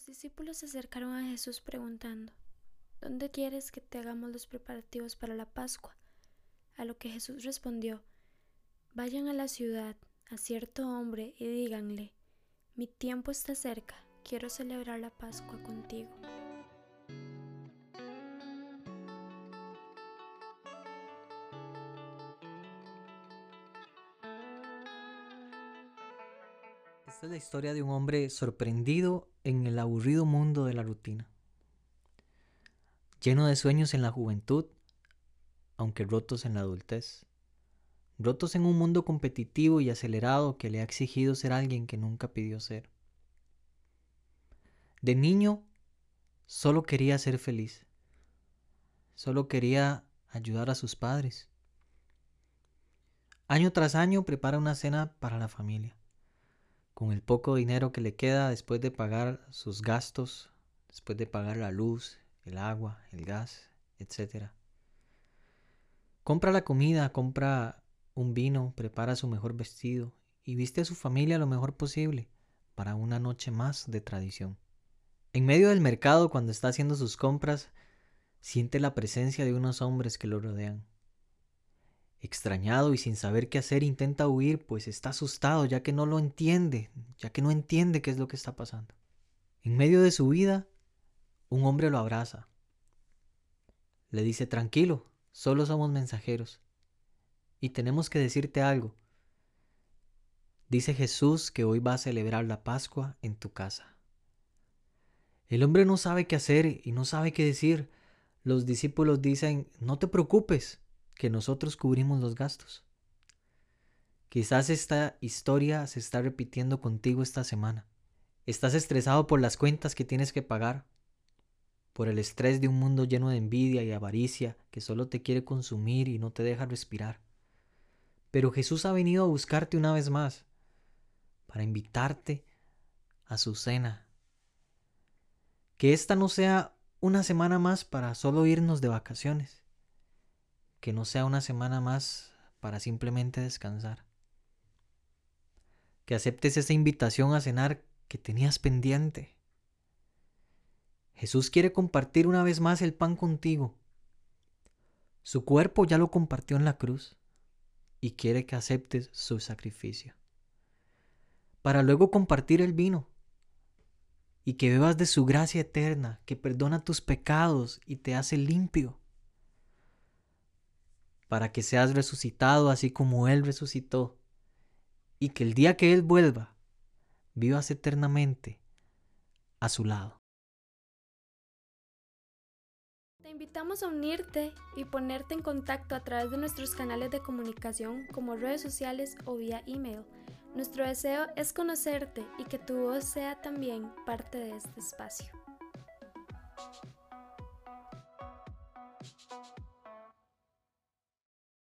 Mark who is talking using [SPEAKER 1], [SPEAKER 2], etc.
[SPEAKER 1] Los discípulos se acercaron a Jesús preguntando, ¿Dónde quieres que te hagamos los preparativos para la Pascua? A lo que Jesús respondió, Vayan a la ciudad, a cierto hombre, y díganle, Mi tiempo está cerca, quiero celebrar la Pascua contigo.
[SPEAKER 2] Esta es la historia de un hombre sorprendido en el aburrido mundo de la rutina. Lleno de sueños en la juventud, aunque rotos en la adultez. Rotos en un mundo competitivo y acelerado que le ha exigido ser alguien que nunca pidió ser. De niño solo quería ser feliz. Solo quería ayudar a sus padres. Año tras año prepara una cena para la familia con el poco dinero que le queda después de pagar sus gastos, después de pagar la luz, el agua, el gas, etc. Compra la comida, compra un vino, prepara su mejor vestido y viste a su familia lo mejor posible para una noche más de tradición. En medio del mercado, cuando está haciendo sus compras, siente la presencia de unos hombres que lo rodean. Extrañado y sin saber qué hacer, intenta huir, pues está asustado, ya que no lo entiende, ya que no entiende qué es lo que está pasando. En medio de su vida, un hombre lo abraza. Le dice, tranquilo, solo somos mensajeros. Y tenemos que decirte algo. Dice Jesús que hoy va a celebrar la Pascua en tu casa. El hombre no sabe qué hacer y no sabe qué decir. Los discípulos dicen, no te preocupes, que nosotros cubrimos los gastos. Quizás esta historia se está repitiendo contigo esta semana. Estás estresado por las cuentas que tienes que pagar, por el estrés de un mundo lleno de envidia y avaricia que solo te quiere consumir y no te deja respirar. Pero Jesús ha venido a buscarte una vez más, para invitarte a su cena. Que esta no sea una semana más para solo irnos de vacaciones que no sea una semana más para simplemente descansar. Que aceptes esa invitación a cenar que tenías pendiente. Jesús quiere compartir una vez más el pan contigo. Su cuerpo ya lo compartió en la cruz y quiere que aceptes su sacrificio. Para luego compartir el vino y que bebas de su gracia eterna que perdona tus pecados y te hace limpio para que seas resucitado así como Él resucitó, y que el día que Él vuelva, vivas eternamente a su lado.
[SPEAKER 1] Te invitamos a unirte y ponerte en contacto a través de nuestros canales de comunicación como redes sociales o vía email. Nuestro deseo es conocerte y que tu voz sea también parte de este espacio.